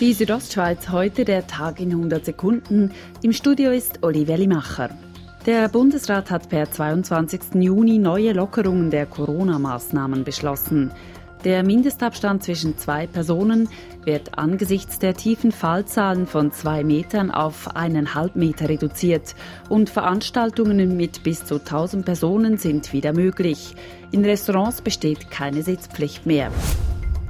Die Südostschweiz heute der Tag in 100 Sekunden. Im Studio ist Olivia Limacher. Der Bundesrat hat per 22. Juni neue Lockerungen der Corona-Maßnahmen beschlossen. Der Mindestabstand zwischen zwei Personen wird angesichts der tiefen Fallzahlen von zwei Metern auf eineinhalb Meter reduziert und Veranstaltungen mit bis zu 1000 Personen sind wieder möglich. In Restaurants besteht keine Sitzpflicht mehr.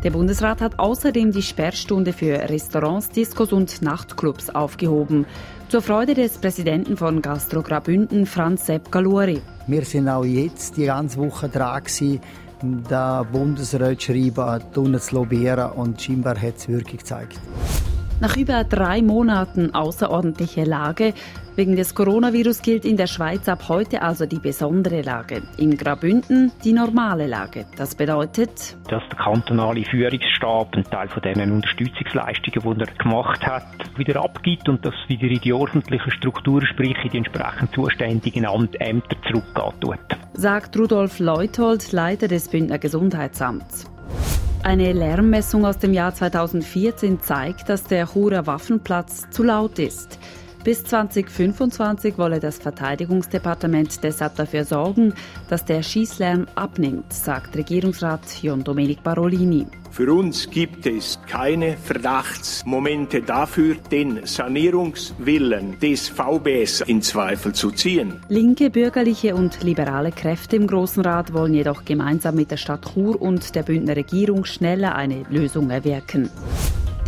Der Bundesrat hat außerdem die Sperrstunde für Restaurants, Diskos und Nachtclubs aufgehoben. Zur Freude des Präsidenten von Gastro Grabünden, Franz Sepp Galuri. Wir sind auch jetzt die ganze Woche dran gewesen, den Bundesrat schreiben, zu lobbyieren und scheinbar hat es Wirkung gezeigt. Nach über drei Monaten außerordentliche Lage wegen des Coronavirus gilt in der Schweiz ab heute also die besondere Lage. In Grabünden die normale Lage. Das bedeutet, dass der kantonale Führungsstab einen Teil von diesen Unterstützungsleistungen, die er gemacht hat, wieder abgibt und das wieder in die ordentliche Struktur, sprich in die entsprechend zuständigen Ämter zurückgeht. Sagt Rudolf Leuthold, Leiter des Bündner Gesundheitsamts. Eine Lärmmessung aus dem Jahr 2014 zeigt, dass der Churer Waffenplatz zu laut ist. Bis 2025 wolle das Verteidigungsdepartement deshalb dafür sorgen, dass der Schießlärm abnimmt, sagt Regierungsrat John Domenic Barolini. Für uns gibt es keine Verdachtsmomente dafür, den Sanierungswillen des VBS in Zweifel zu ziehen. Linke, bürgerliche und liberale Kräfte im Großen Rat wollen jedoch gemeinsam mit der Stadt Chur und der Bündner Regierung schneller eine Lösung erwirken.